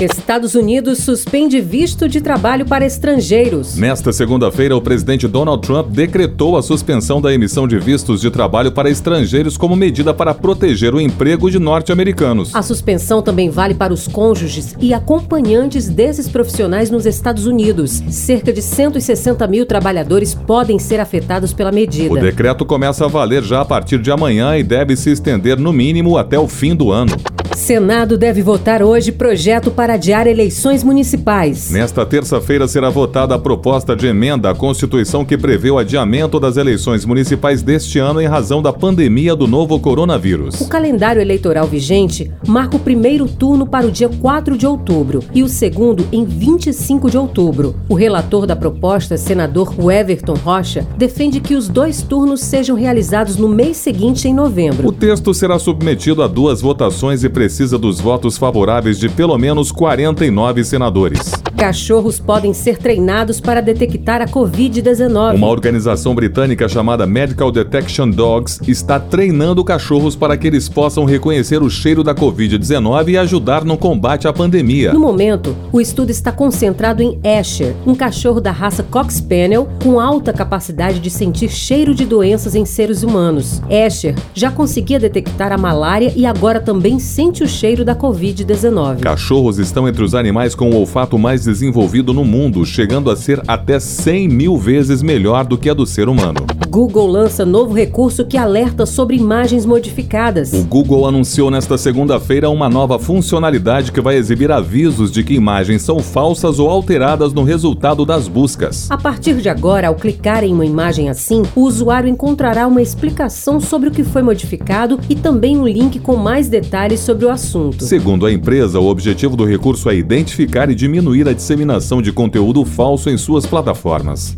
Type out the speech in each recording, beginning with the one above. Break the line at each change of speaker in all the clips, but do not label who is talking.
Estados Unidos suspende visto de trabalho para estrangeiros.
Nesta segunda-feira, o presidente Donald Trump decretou a suspensão da emissão de vistos de trabalho para estrangeiros como medida para proteger o emprego de norte-americanos.
A suspensão também vale para os cônjuges e acompanhantes desses profissionais nos Estados Unidos. Cerca de 160 mil trabalhadores podem ser afetados pela medida.
O decreto começa a valer já a partir de amanhã e deve se estender no mínimo até o fim do ano.
Senado deve votar hoje projeto para adiar eleições municipais.
Nesta terça-feira será votada a proposta de emenda à Constituição que prevê o adiamento das eleições municipais deste ano em razão da pandemia do novo coronavírus.
O calendário eleitoral vigente marca o primeiro turno para o dia 4 de outubro e o segundo em 25 de outubro. O relator da proposta, senador Everton Rocha, defende que os dois turnos sejam realizados no mês seguinte, em novembro.
O texto será submetido a duas votações e precisa dos votos favoráveis de pelo menos 49 senadores.
Cachorros podem ser treinados para detectar a Covid-19.
Uma organização britânica chamada Medical Detection Dogs está treinando cachorros para que eles possam reconhecer o cheiro da Covid-19 e ajudar no combate à pandemia.
No momento, o estudo está concentrado em Asher, um cachorro da raça Cox Spaniel com alta capacidade de sentir cheiro de doenças em seres humanos. Asher já conseguia detectar a malária e agora também sente o cheiro da Covid-19.
Cachorros estão entre os animais com o olfato mais desenvolvido no mundo, chegando a ser até 100 mil vezes melhor do que a do ser humano.
Google lança novo recurso que alerta sobre imagens modificadas.
O Google anunciou nesta segunda-feira uma nova funcionalidade que vai exibir avisos de que imagens são falsas ou alteradas no resultado das buscas.
A partir de agora, ao clicar em uma imagem assim, o usuário encontrará uma explicação sobre o que foi modificado e também um link com mais detalhes sobre o assunto.
Segundo a empresa, o objetivo do recurso é identificar e diminuir a disseminação de conteúdo falso em suas plataformas.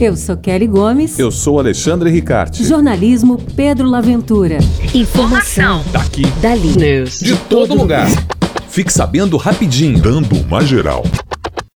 Eu sou Kelly Gomes.
Eu sou Alexandre Ricarte.
Jornalismo Pedro Laventura.
Informação.
Daqui.
Dali.
News.
De todo lugar. Fique sabendo rapidinho.
Dando uma geral.